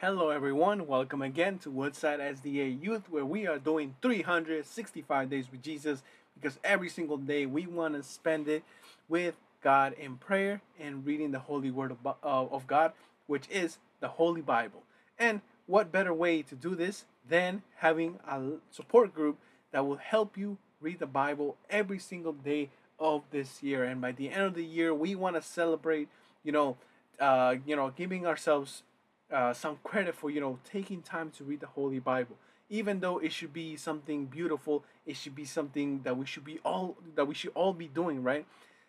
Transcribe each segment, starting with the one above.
Hello, everyone. Welcome again to Woodside SDA Youth, where we are doing 365 days with Jesus because every single day we want to spend it with God in prayer and reading the Holy Word of, uh, of God, which is the Holy Bible. And what better way to do this than having a support group that will help you read the Bible every single day of this year? And by the end of the year, we want to celebrate, you know, uh, you know, giving ourselves uh, some credit for you know taking time to read the Holy Bible. Even though it should be something beautiful, it should be something that we should be all that we should all be doing, right?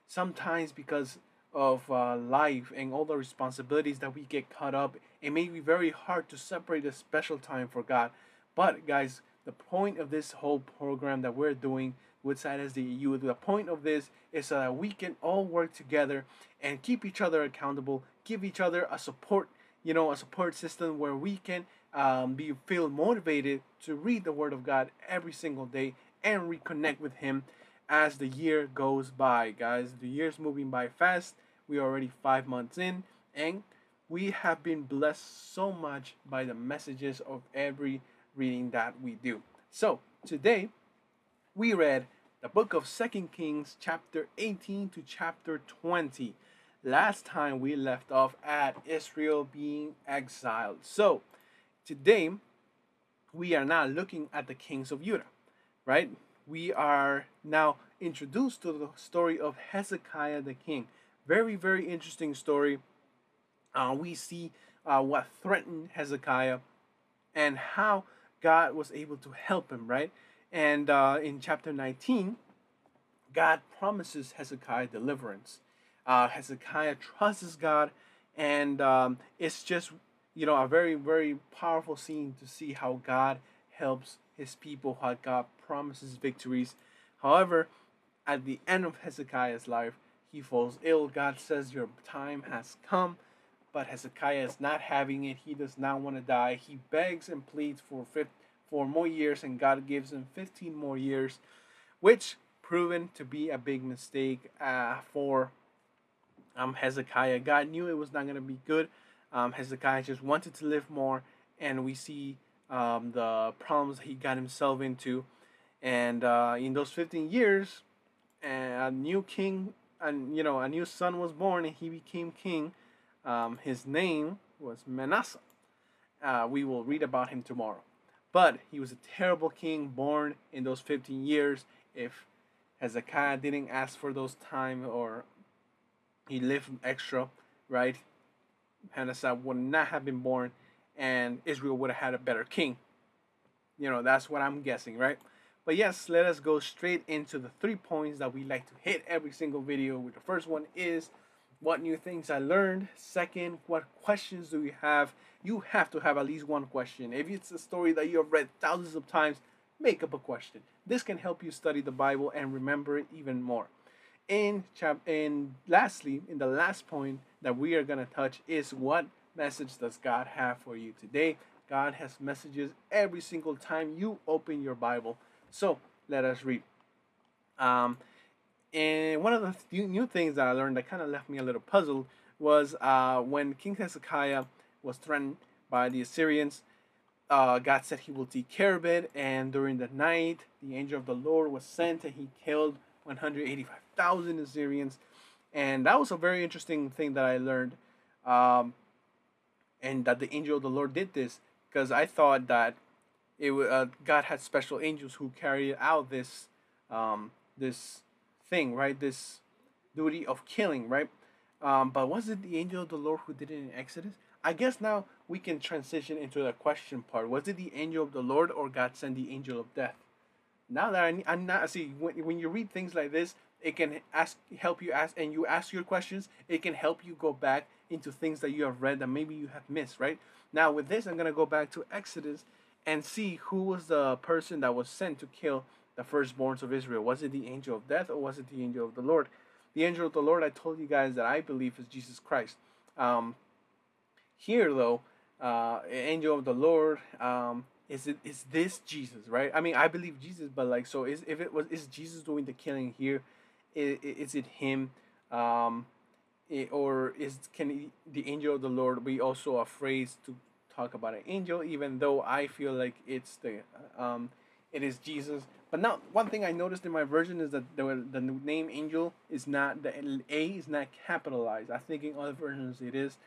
Sometimes because of uh, life and all the responsibilities that we get caught up, it may be very hard to separate a special time for God. But guys, the point of this whole program that we're doing Woodside Youth, the EU the point of this is so that we can all work together and keep each other accountable, give each other a support you know, a support system where we can um, be feel motivated to read the Word of God every single day and reconnect with Him as the year goes by, guys. The year's moving by fast. We are already five months in, and we have been blessed so much by the messages of every reading that we do. So today, we read the book of Second Kings, chapter 18 to chapter 20 last time we left off at Israel being exiled. So today we are now looking at the kings of Judah, right? We are now introduced to the story of Hezekiah the king. Very, very interesting story. Uh, we see uh, what threatened Hezekiah and how God was able to help him, right? And uh, in chapter 19, God promises Hezekiah deliverance uh, Hezekiah trusts God, and um, it's just you know a very very powerful scene to see how God helps His people, how God promises victories. However, at the end of Hezekiah's life, he falls ill. God says, "Your time has come." But Hezekiah is not having it. He does not want to die. He begs and pleads for for more years, and God gives him 15 more years, which proven to be a big mistake uh, for um, Hezekiah. God knew it was not going to be good. Um, Hezekiah just wanted to live more, and we see um, the problems he got himself into. And uh, in those 15 years, a new king, and you know, a new son was born, and he became king. Um, his name was Manasseh. Uh, we will read about him tomorrow. But he was a terrible king born in those 15 years. If Hezekiah didn't ask for those time or he lived extra, right? Manasseh would not have been born, and Israel would have had a better king. You know, that's what I'm guessing, right? But yes, let us go straight into the three points that we like to hit every single video. With. The first one is what new things I learned. Second, what questions do you have? You have to have at least one question. If it's a story that you have read thousands of times, make up a question. This can help you study the Bible and remember it even more. And, chap- and lastly, in the last point that we are going to touch is what message does God have for you today? God has messages every single time you open your Bible. So let us read. Um, and one of the new things that I learned that kind of left me a little puzzled was uh, when King Hezekiah was threatened by the Assyrians. Uh, God said he will take care of it, and during the night, the angel of the Lord was sent, and he killed 185,000 Assyrians. And that was a very interesting thing that I learned. Um, and that the angel of the Lord did this because I thought that it uh, God had special angels who carried out this um, this thing, right? This duty of killing, right? Um, but was it the angel of the Lord who did it in Exodus? I guess now we can transition into the question part. Was it the angel of the Lord or God sent the angel of death? Now that I, I'm not see when, when you read things like this, it can ask help you ask and you ask your questions. It can help you go back into things that you have read that maybe you have missed. Right now with this, I'm gonna go back to Exodus and see who was the person that was sent to kill the firstborns of Israel. Was it the angel of death or was it the angel of the Lord? The angel of the Lord, I told you guys that I believe is Jesus Christ. Um, here though, uh, angel of the Lord. Um, is it is this Jesus, right? I mean, I believe Jesus, but like, so is if it was is Jesus doing the killing here? Is, is it him? Um, it, or is can he, the angel of the Lord be also a phrase to talk about an angel, even though I feel like it's the um, it is Jesus. But now, one thing I noticed in my version is that the, the name angel is not the A is not capitalized. I think in other versions it is.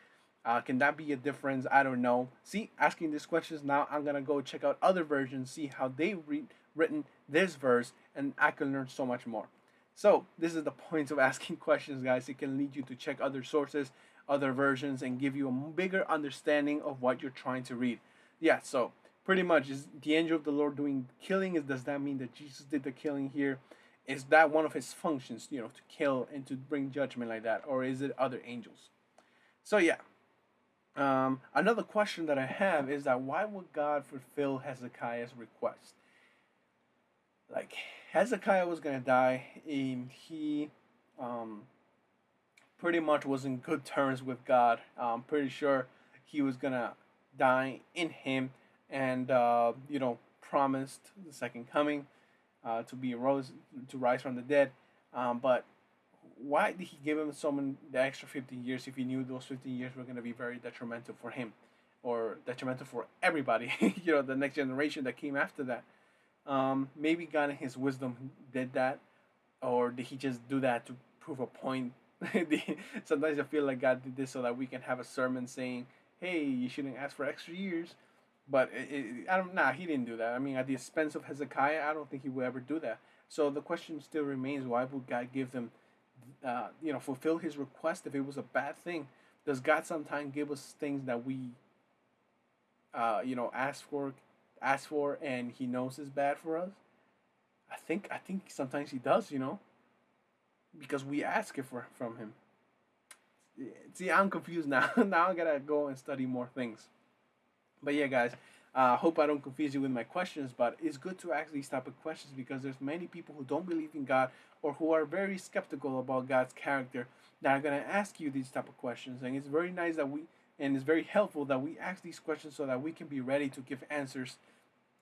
Uh, can that be a difference? I don't know. See, asking these questions now, I'm gonna go check out other versions, see how they read written this verse, and I can learn so much more. So this is the point of asking questions, guys. It can lead you to check other sources, other versions, and give you a bigger understanding of what you're trying to read. Yeah. So pretty much, is the angel of the Lord doing killing? Is does that mean that Jesus did the killing here? Is that one of his functions, you know, to kill and to bring judgment like that, or is it other angels? So yeah. Um, another question that I have is that why would God fulfill Hezekiah's request? Like Hezekiah was gonna die, and he um, pretty much was in good terms with God. I'm pretty sure he was gonna die in Him, and uh, you know promised the second coming uh, to be rose to rise from the dead. Um, but why did he give him someone the extra 15 years if he knew those 15 years were going to be very detrimental for him? Or detrimental for everybody you know the next generation that came after that. Um, maybe God in his wisdom did that or did he just do that to prove a point? Sometimes i feel like god did this so that we can have a sermon saying hey you shouldn't ask for extra years. But it, it, i don't nah he didn't do that. I mean at the expense of hezekiah i don't think he would ever do that. So the question still remains why would god give them uh, you know, fulfill his request if it was a bad thing? Does God sometimes give us things that we, uh, you know, ask for, ask for, and He knows is bad for us? I think I think sometimes He does, you know, because we ask it for from Him. See, I'm confused now. now I gotta go and study more things. But yeah, guys, I uh, hope I don't confuse you with my questions, but it's good to ask these type of questions because there's many people who don't believe in God or who are very skeptical about God's character that are going to ask you these type of questions. And it's very nice that we, and it's very helpful that we ask these questions so that we can be ready to give answers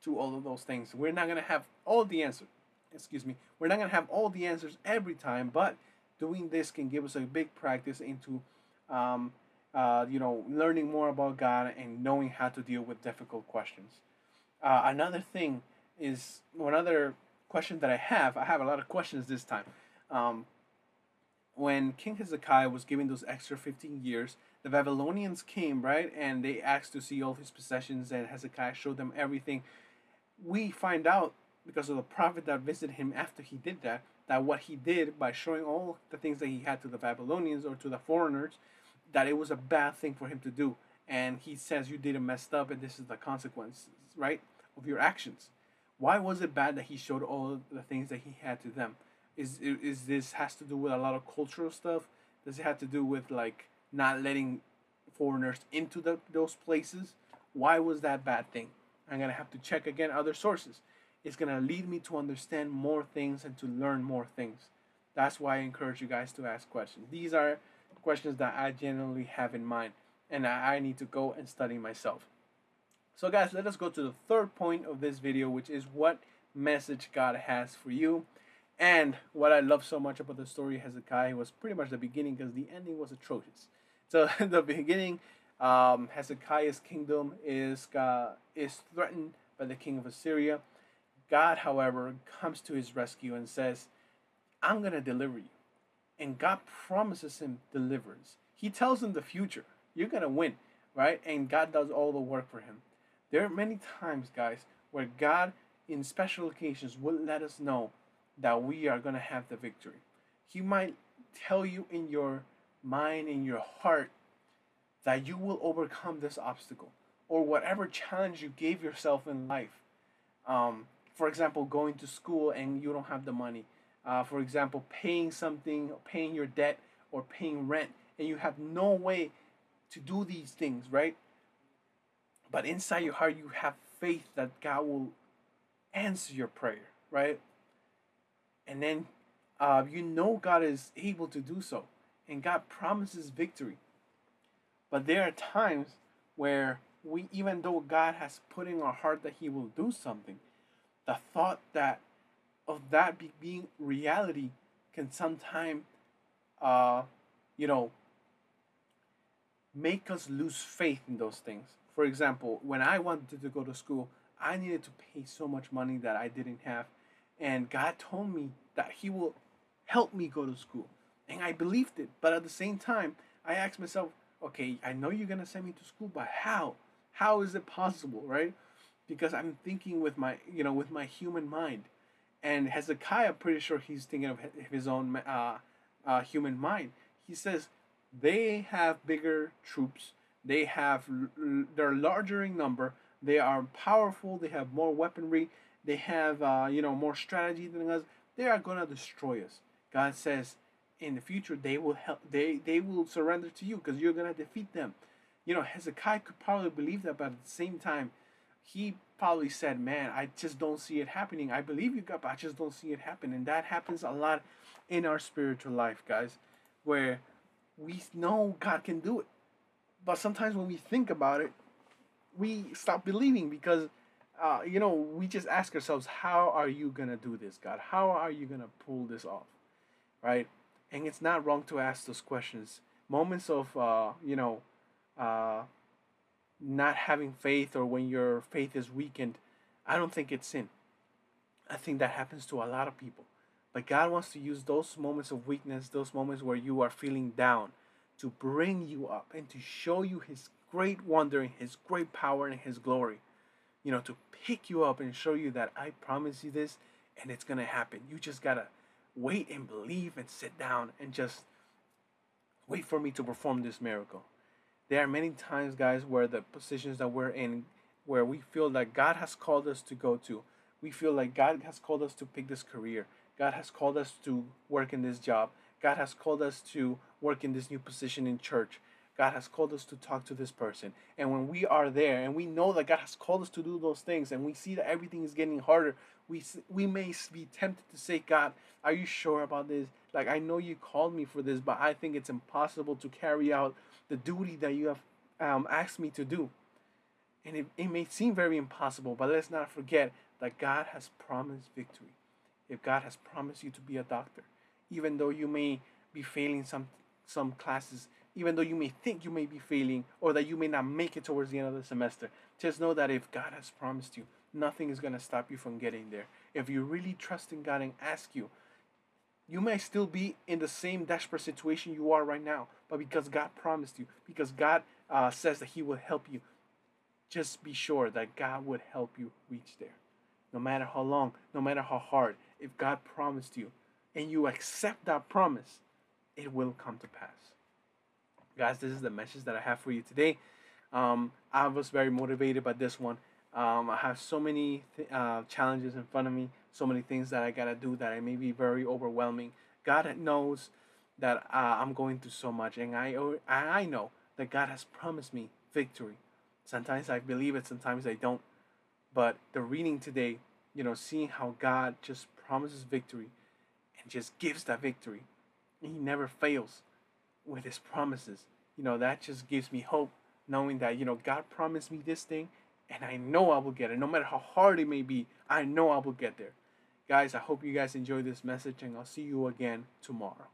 to all of those things. We're not going to have all the answers. Excuse me. We're not going to have all the answers every time, but doing this can give us a big practice into um, uh, you know, learning more about God and knowing how to deal with difficult questions. Uh, another thing is one other question that I have. I have a lot of questions this time. Um, when King Hezekiah was given those extra 15 years, the Babylonians came, right? And they asked to see all his possessions, and Hezekiah showed them everything. We find out because of the prophet that visited him after he did that, that what he did by showing all the things that he had to the Babylonians or to the foreigners, that it was a bad thing for him to do. And he says, You did a messed up, and this is the consequences, right, of your actions. Why was it bad that he showed all the things that he had to them? Is is this has to do with a lot of cultural stuff? Does it have to do with like not letting foreigners into the, those places? Why was that bad thing? I'm gonna have to check again other sources. It's gonna lead me to understand more things and to learn more things. That's why I encourage you guys to ask questions. These are questions that I generally have in mind and I need to go and study myself. So guys, let us go to the third point of this video, which is what message God has for you. And what I love so much about the story of Hezekiah was pretty much the beginning because the ending was atrocious. So the beginning, um, Hezekiah's kingdom is uh, is threatened by the king of Assyria. God, however, comes to his rescue and says, "I'm going to deliver you." And God promises him deliverance. He tells him the future. You're going to win, right? And God does all the work for him. There are many times, guys, where God, in special occasions, will let us know that we are going to have the victory. He might tell you in your mind, in your heart, that you will overcome this obstacle or whatever challenge you gave yourself in life. Um, for example, going to school and you don't have the money uh, for example, paying something, paying your debt, or paying rent, and you have no way to do these things, right? But inside your heart, you have faith that God will answer your prayer, right? And then uh, you know God is able to do so, and God promises victory. But there are times where we, even though God has put in our heart that He will do something, the thought that of that be, being reality can sometimes, uh, you know, make us lose faith in those things. for example, when I wanted to go to school, I needed to pay so much money that I didn't have. And God told me that He will help me go to school. And I believed it. But at the same time, I asked myself, okay, I know you're going to send me to school, but how? How is it possible, right? Because I'm thinking with my, you know, with my human mind. And Hezekiah, pretty sure he's thinking of his own uh, uh, human mind. He says, they have bigger troops. They have, they're larger in number. They are powerful. They have more weaponry. They have, uh, you know, more strategy than us. They are going to destroy us. God says, in the future they will help they they will surrender to you because you're gonna defeat them you know hezekiah could probably believe that but at the same time he probably said man i just don't see it happening. I believe you god but i just don't see it happen and that happens a lot in our spiritual life guys where we know god can do it. But sometimes when we think about it we stop believing because uh, you know we just ask ourselves how are you gonna do this god? How are you gonna pull this off? Right? And it's not wrong to ask those questions. Moments of uh, you know, uh, not having faith or when your faith is weakened, I don't think it's sin. I think that happens to a lot of people. But God wants to use those moments of weakness, those moments where you are feeling down, to bring you up and to show you His great wonder and His great power and His glory. You know, to pick you up and show you that I promise you this and it's going to happen. You just got to wait and believe and sit down and just wait for me to perform this miracle. There are many times, guys, where the positions that we're in, where we feel that God has called us to go to, we feel like God has called us to pick this career, God has called us to work in this job, God has called us to work in this new position in church. God has called us to talk to this person. And when we are there and we know that God has called us to do those things and we see that everything is getting harder, we we may be tempted to say, God, are you sure about this? Like I know you called me for this, but I think it's impossible to carry out the duty that you have um, asked me to do. And it, it may seem very impossible, but let's not forget that God has promised victory. If God has promised you to be a doctor, even though you may be failing some some classes, even though you may think you may be failing or that you may not make it towards the end of the semester, just know that if God has promised you, nothing is going to stop you from getting there. If you really trust in God and ask you, you may still be in the same desperate situation you are right now, but because God promised you, because God uh, says that He will help you, just be sure that God would help you reach there. No matter how long, no matter how hard, if God promised you and you accept that promise, it will come to pass. Guys, this is the message that I have for you today. Um, I was very motivated by this one. Um, I have so many th- uh, challenges in front of me, so many things that I gotta do that I may be very overwhelming. God knows that uh, I'm going through so much, and I I know that God has promised me victory. Sometimes I believe it, sometimes I don't. But the reading today, you know, seeing how God just promises victory and just gives that victory, He never fails with His promises. You know, that just gives me hope, knowing that you know God promised me this thing and I know I will get it. No matter how hard it may be, I know I will get there. Guys, I hope you guys enjoy this message, and I'll see you again tomorrow.